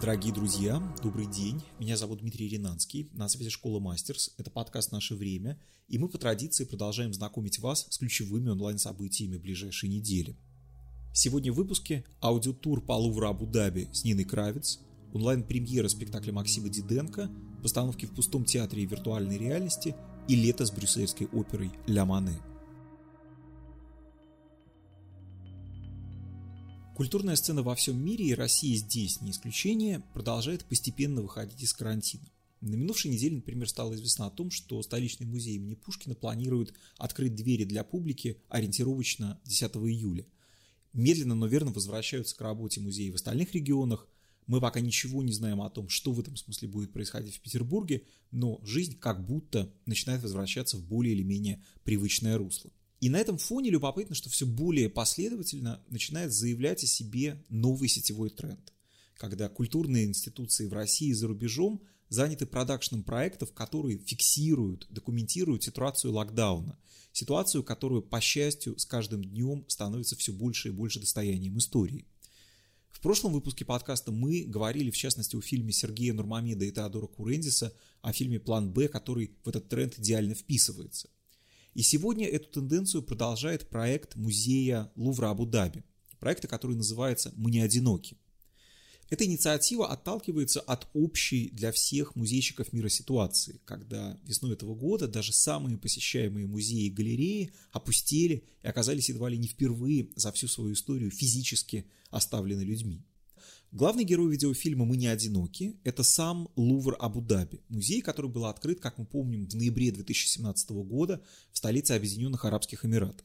Дорогие друзья, добрый день. Меня зовут Дмитрий Ринанский. На связи Школа Мастерс. Это подкаст «Наше время». И мы по традиции продолжаем знакомить вас с ключевыми онлайн-событиями ближайшей недели. Сегодня в выпуске аудиотур по Лувру Абу-Даби с Ниной Кравец, онлайн-премьера спектакля Максима Диденко, постановки в пустом театре и виртуальной реальности и лето с брюссельской оперой «Ля Мане». Культурная сцена во всем мире, и Россия здесь не исключение, продолжает постепенно выходить из карантина. На минувшей неделе, например, стало известно о том, что столичный музей имени Пушкина планирует открыть двери для публики ориентировочно 10 июля. Медленно, но верно возвращаются к работе музеи в остальных регионах. Мы пока ничего не знаем о том, что в этом смысле будет происходить в Петербурге, но жизнь как будто начинает возвращаться в более или менее привычное русло. И на этом фоне любопытно, что все более последовательно начинает заявлять о себе новый сетевой тренд, когда культурные институции в России и за рубежом заняты продакшном проектов, которые фиксируют, документируют ситуацию локдауна, ситуацию, которую, по счастью, с каждым днем становится все больше и больше достоянием истории. В прошлом выпуске подкаста мы говорили, в частности, о фильме Сергея Нурмамеда и Теодора Курендиса, о фильме «План Б», который в этот тренд идеально вписывается – и сегодня эту тенденцию продолжает проект музея Лувра Абу-Даби, проекта, который называется «Мы не одиноки». Эта инициатива отталкивается от общей для всех музейщиков мира ситуации, когда весной этого года даже самые посещаемые музеи и галереи опустели и оказались едва ли не впервые за всю свою историю физически оставлены людьми. Главный герой видеофильма «Мы не одиноки» — это сам Лувр Абу-Даби, музей, который был открыт, как мы помним, в ноябре 2017 года в столице Объединенных Арабских Эмиратов.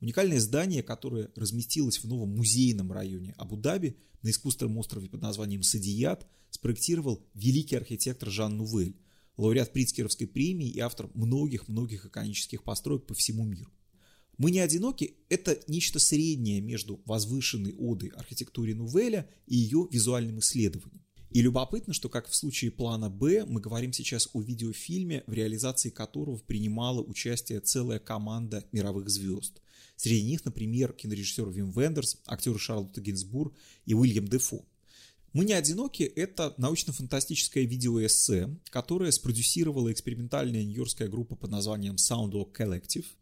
Уникальное здание, которое разместилось в новом музейном районе Абу-Даби на искусственном острове под названием Садият, спроектировал великий архитектор Жан Нувель, лауреат Прицкеровской премии и автор многих-многих иконических построек по всему миру. Мы не одиноки – это нечто среднее между возвышенной одой архитектуре Нувеля и ее визуальным исследованием. И любопытно, что как в случае плана «Б», мы говорим сейчас о видеофильме, в реализации которого принимала участие целая команда мировых звезд. Среди них, например, кинорежиссер Вим Вендерс, актеры Шарлотта Гинзбур и Уильям Дефо. «Мы не одиноки» — это научно-фантастическое видеоэссе, которое спродюсировала экспериментальная нью-йоркская группа под названием Soundwalk Collective –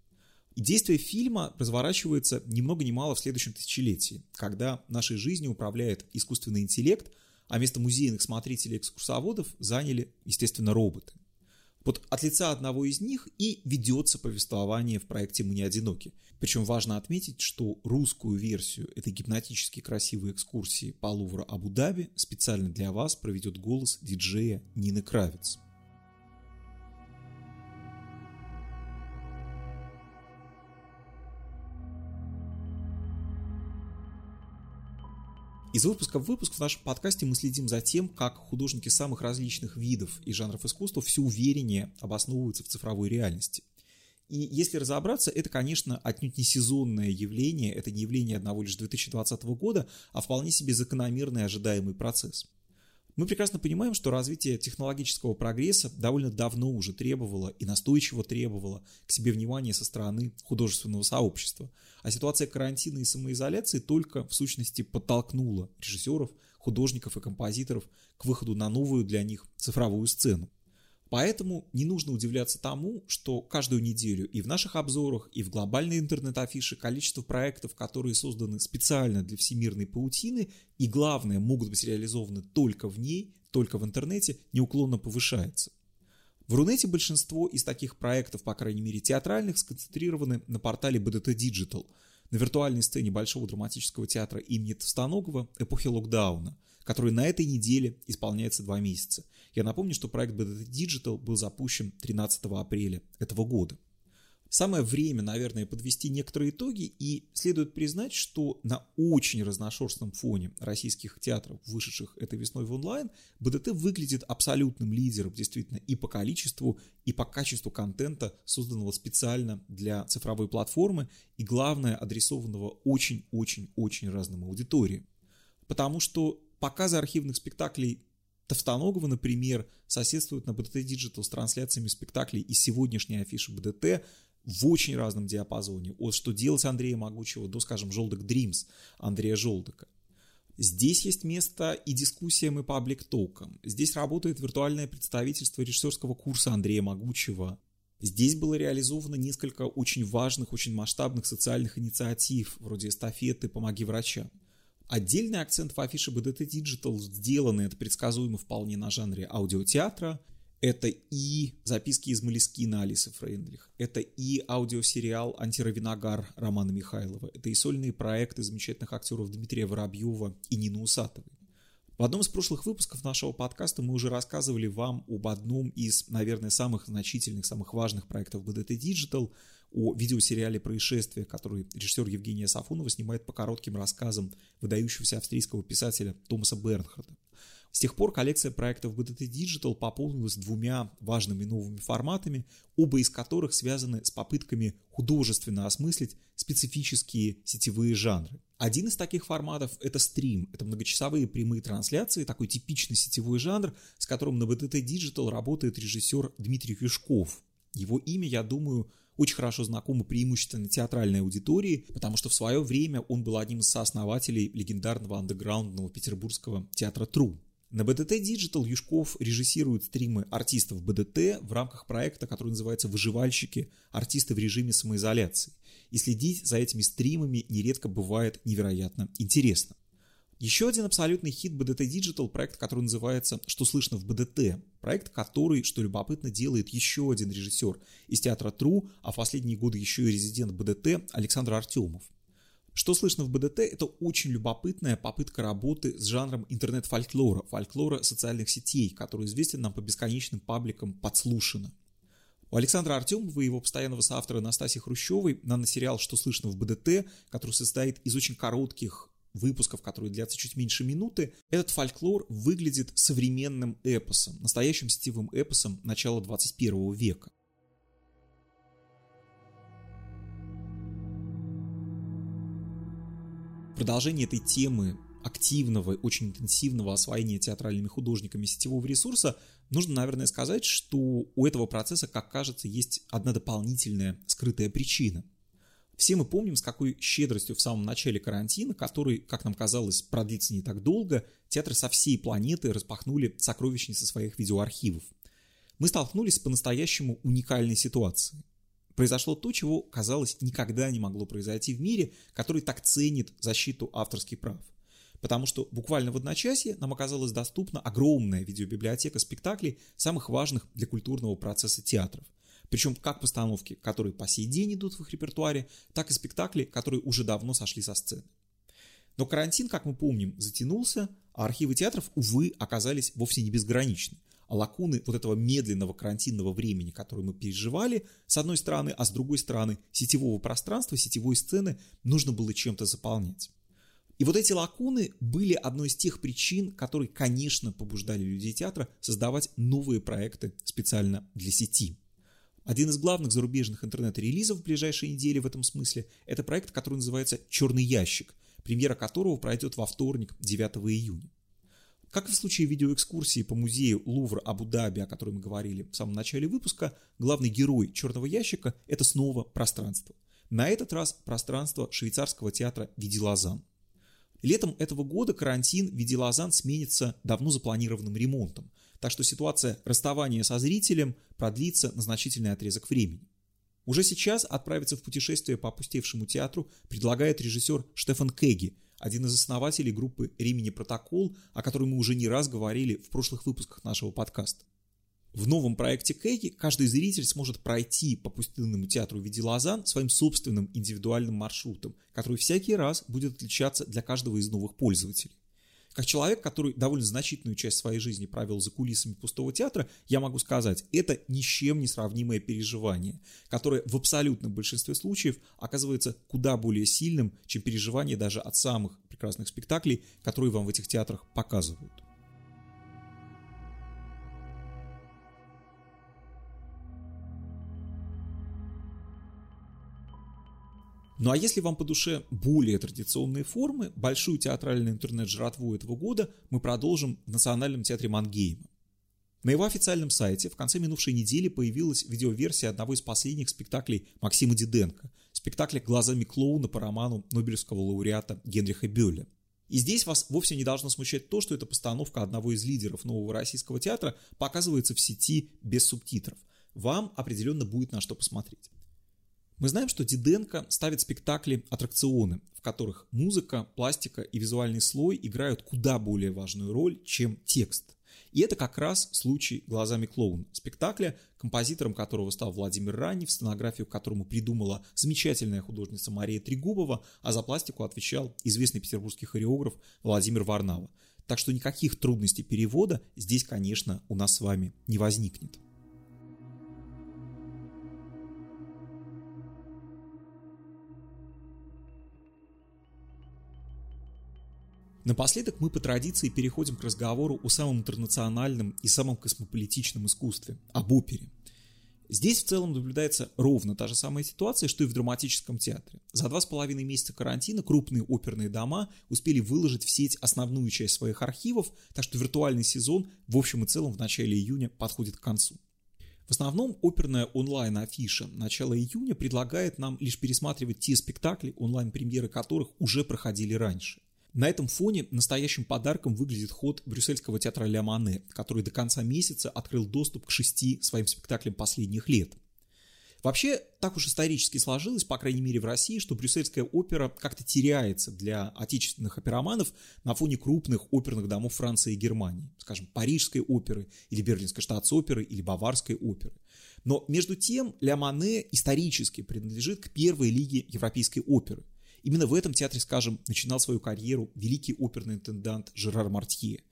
действие фильма разворачивается ни много ни мало в следующем тысячелетии, когда нашей жизнью управляет искусственный интеллект, а место музейных смотрителей и экскурсоводов заняли, естественно, роботы. Вот от лица одного из них и ведется повествование в проекте «Мы не одиноки». Причем важно отметить, что русскую версию этой гипнотически красивой экскурсии по Лувру Абу-Даби специально для вас проведет голос диджея Нины Кравец. Из выпуска в выпуск в нашем подкасте мы следим за тем, как художники самых различных видов и жанров искусства все увереннее обосновываются в цифровой реальности. И если разобраться, это, конечно, отнюдь не сезонное явление, это не явление одного лишь 2020 года, а вполне себе закономерный ожидаемый процесс. Мы прекрасно понимаем, что развитие технологического прогресса довольно давно уже требовало и настойчиво требовало к себе внимания со стороны художественного сообщества. А ситуация карантина и самоизоляции только в сущности подтолкнула режиссеров, художников и композиторов к выходу на новую для них цифровую сцену. Поэтому не нужно удивляться тому, что каждую неделю и в наших обзорах, и в глобальной интернет-афише количество проектов, которые созданы специально для всемирной паутины и, главное, могут быть реализованы только в ней, только в интернете, неуклонно повышается. В Рунете большинство из таких проектов, по крайней мере театральных, сконцентрированы на портале BDT Digital – на виртуальной сцене Большого драматического театра имени Товстоногова эпохи локдауна, который на этой неделе исполняется два месяца. Я напомню, что проект BDT Digital был запущен 13 апреля этого года. Самое время, наверное, подвести некоторые итоги, и следует признать, что на очень разношерстном фоне российских театров, вышедших этой весной в онлайн, БДТ выглядит абсолютным лидером, действительно, и по количеству, и по качеству контента, созданного специально для цифровой платформы, и, главное, адресованного очень-очень-очень разным аудиториям. Потому что показы архивных спектаклей Товстоногова, например, соседствуют на BDT Digital с трансляциями спектаклей из сегодняшней афиши БДТ в очень разном диапазоне. От «Что делать» Андрея Могучего до, скажем, «Желдок Дримс» Андрея Желдока. Здесь есть место и дискуссиям, и паблик-токам. Здесь работает виртуальное представительство режиссерского курса Андрея Могучего. Здесь было реализовано несколько очень важных, очень масштабных социальных инициатив, вроде эстафеты «Помоги врачам». Отдельный акцент в афише BDT Digital сделанный, это предсказуемо вполне на жанре аудиотеатра. Это и записки из Малискина Алисы Фрейндлих, это и аудиосериал «Антиравиногар» Романа Михайлова, это и сольные проекты замечательных актеров Дмитрия Воробьева и Нины Усатовой. В одном из прошлых выпусков нашего подкаста мы уже рассказывали вам об одном из, наверное, самых значительных, самых важных проектов BDT Digital, о видеосериале «Происшествие», который режиссер Евгения Сафонова снимает по коротким рассказам выдающегося австрийского писателя Томаса Бернхарда. С тех пор коллекция проектов BDT Digital пополнилась двумя важными новыми форматами, оба из которых связаны с попытками художественно осмыслить специфические сетевые жанры. Один из таких форматов – это стрим, это многочасовые прямые трансляции, такой типичный сетевой жанр, с которым на BDT Digital работает режиссер Дмитрий Юшков. Его имя, я думаю, очень хорошо знакомо преимущественно театральной аудитории, потому что в свое время он был одним из сооснователей легендарного андеграундного петербургского театра «Тру». На БДТ Digital Юшков режиссирует стримы артистов БДТ в рамках проекта, который называется «Выживальщики. Артисты в режиме самоизоляции». И следить за этими стримами нередко бывает невероятно интересно. Еще один абсолютный хит BDT Digital проект, который называется «Что слышно в БДТ?». Проект, который, что любопытно, делает еще один режиссер из театра Тру, а в последние годы еще и резидент БДТ Александр Артемов. Что слышно в БДТ? Это очень любопытная попытка работы с жанром интернет-фольклора, фольклора социальных сетей, который известен нам по бесконечным пабликам «Подслушано». У Александра Артемова и его постоянного соавтора Настасьи Хрущевой наносериал «Что слышно в БДТ», который состоит из очень коротких выпусков, которые длятся чуть меньше минуты, этот фольклор выглядит современным эпосом, настоящим сетевым эпосом начала 21 века. Продолжение этой темы активного, очень интенсивного освоения театральными художниками сетевого ресурса, нужно, наверное, сказать, что у этого процесса, как кажется, есть одна дополнительная скрытая причина. Все мы помним, с какой щедростью в самом начале карантина, который, как нам казалось, продлится не так долго, театры со всей планеты распахнули сокровищницы своих видеоархивов. Мы столкнулись с по-настоящему уникальной ситуацией произошло то, чего, казалось, никогда не могло произойти в мире, который так ценит защиту авторских прав. Потому что буквально в одночасье нам оказалась доступна огромная видеобиблиотека спектаклей, самых важных для культурного процесса театров. Причем как постановки, которые по сей день идут в их репертуаре, так и спектакли, которые уже давно сошли со сцены. Но карантин, как мы помним, затянулся, а архивы театров, увы, оказались вовсе не безграничны лакуны вот этого медленного карантинного времени, которое мы переживали, с одной стороны, а с другой стороны, сетевого пространства, сетевой сцены нужно было чем-то заполнять. И вот эти лакуны были одной из тех причин, которые, конечно, побуждали людей театра создавать новые проекты специально для сети. Один из главных зарубежных интернет-релизов в ближайшие недели в этом смысле – это проект, который называется «Черный ящик», премьера которого пройдет во вторник, 9 июня. Как и в случае видеоэкскурсии по музею Лувр Абу-Даби, о которой мы говорили в самом начале выпуска, главный герой «Черного ящика» — это снова пространство. На этот раз пространство швейцарского театра Видилазан. Летом этого года карантин Видилазан сменится давно запланированным ремонтом, так что ситуация расставания со зрителем продлится на значительный отрезок времени. Уже сейчас отправиться в путешествие по опустевшему театру предлагает режиссер Штефан Кеги – один из основателей группы «Римини Протокол», о которой мы уже не раз говорили в прошлых выпусках нашего подкаста. В новом проекте Кэги каждый зритель сможет пройти по пустынному театру в виде Лозан своим собственным индивидуальным маршрутом, который всякий раз будет отличаться для каждого из новых пользователей. Как человек, который довольно значительную часть своей жизни провел за кулисами пустого театра, я могу сказать, это ни с чем не сравнимое переживание, которое в абсолютном большинстве случаев оказывается куда более сильным, чем переживание даже от самых прекрасных спектаклей, которые вам в этих театрах показывают. Ну а если вам по душе более традиционные формы, большую театральную интернет-жратву этого года мы продолжим в Национальном театре Мангейма. На его официальном сайте в конце минувшей недели появилась видеоверсия одного из последних спектаклей Максима Диденко, спектакля «Глазами клоуна» по роману Нобелевского лауреата Генриха Бёля. И здесь вас вовсе не должно смущать то, что эта постановка одного из лидеров нового российского театра показывается в сети без субтитров. Вам определенно будет на что посмотреть. Мы знаем, что Диденко ставит спектакли аттракционы, в которых музыка, пластика и визуальный слой играют куда более важную роль, чем текст. И это как раз случай «Глазами клоуна» спектакля, композитором которого стал Владимир Ранев, сценографию которому придумала замечательная художница Мария Трегубова, а за пластику отвечал известный петербургский хореограф Владимир Варнава. Так что никаких трудностей перевода здесь, конечно, у нас с вами не возникнет. Напоследок мы по традиции переходим к разговору о самом интернациональном и самом космополитичном искусстве, об опере. Здесь в целом наблюдается ровно та же самая ситуация, что и в драматическом театре. За два с половиной месяца карантина крупные оперные дома успели выложить в сеть основную часть своих архивов, так что виртуальный сезон в общем и целом в начале июня подходит к концу. В основном оперная онлайн-афиша начала июня предлагает нам лишь пересматривать те спектакли, онлайн-премьеры которых уже проходили раньше. На этом фоне настоящим подарком выглядит ход брюссельского театра Ля Мане, который до конца месяца открыл доступ к шести своим спектаклям последних лет. Вообще, так уж исторически сложилось, по крайней мере в России, что брюссельская опера как-то теряется для отечественных опероманов на фоне крупных оперных домов Франции и Германии, скажем, Парижской оперы или Берлинской штатс-оперы или Баварской оперы. Но между тем Ля Мане исторически принадлежит к первой лиге европейской оперы – Именно в этом театре, скажем, начинал свою карьеру великий оперный интендант Жерар Мартье.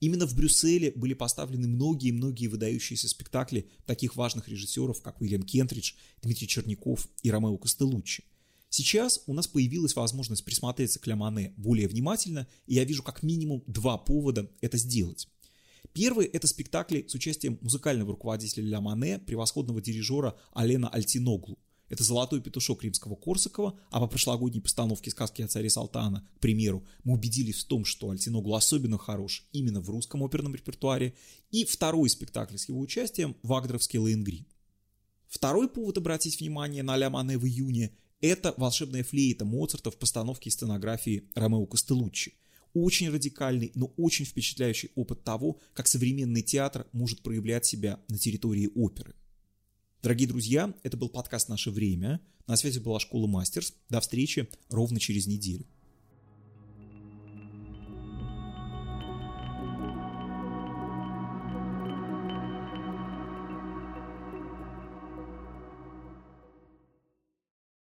Именно в Брюсселе были поставлены многие-многие выдающиеся спектакли таких важных режиссеров, как Уильям Кентридж, Дмитрий Черняков и Ромео Костелуччи. Сейчас у нас появилась возможность присмотреться к Ля более внимательно, и я вижу как минимум два повода это сделать. Первый – это спектакли с участием музыкального руководителя Ля превосходного дирижера Алена Альтиноглу. Это «Золотой петушок» римского Корсакова, а по прошлогодней постановке сказки о царе Салтана, к примеру, мы убедились в том, что Альтиногу особенно хорош именно в русском оперном репертуаре, и второй спектакль с его участием – «Вагнеровский Лейнгрин». Второй повод обратить внимание на Ля Мане в июне – это волшебная флейта Моцарта в постановке и сценографии Ромео Костелуччи. Очень радикальный, но очень впечатляющий опыт того, как современный театр может проявлять себя на территории оперы – Дорогие друзья, это был подкаст «Наше время». На связи была школа Мастерс. До встречи ровно через неделю.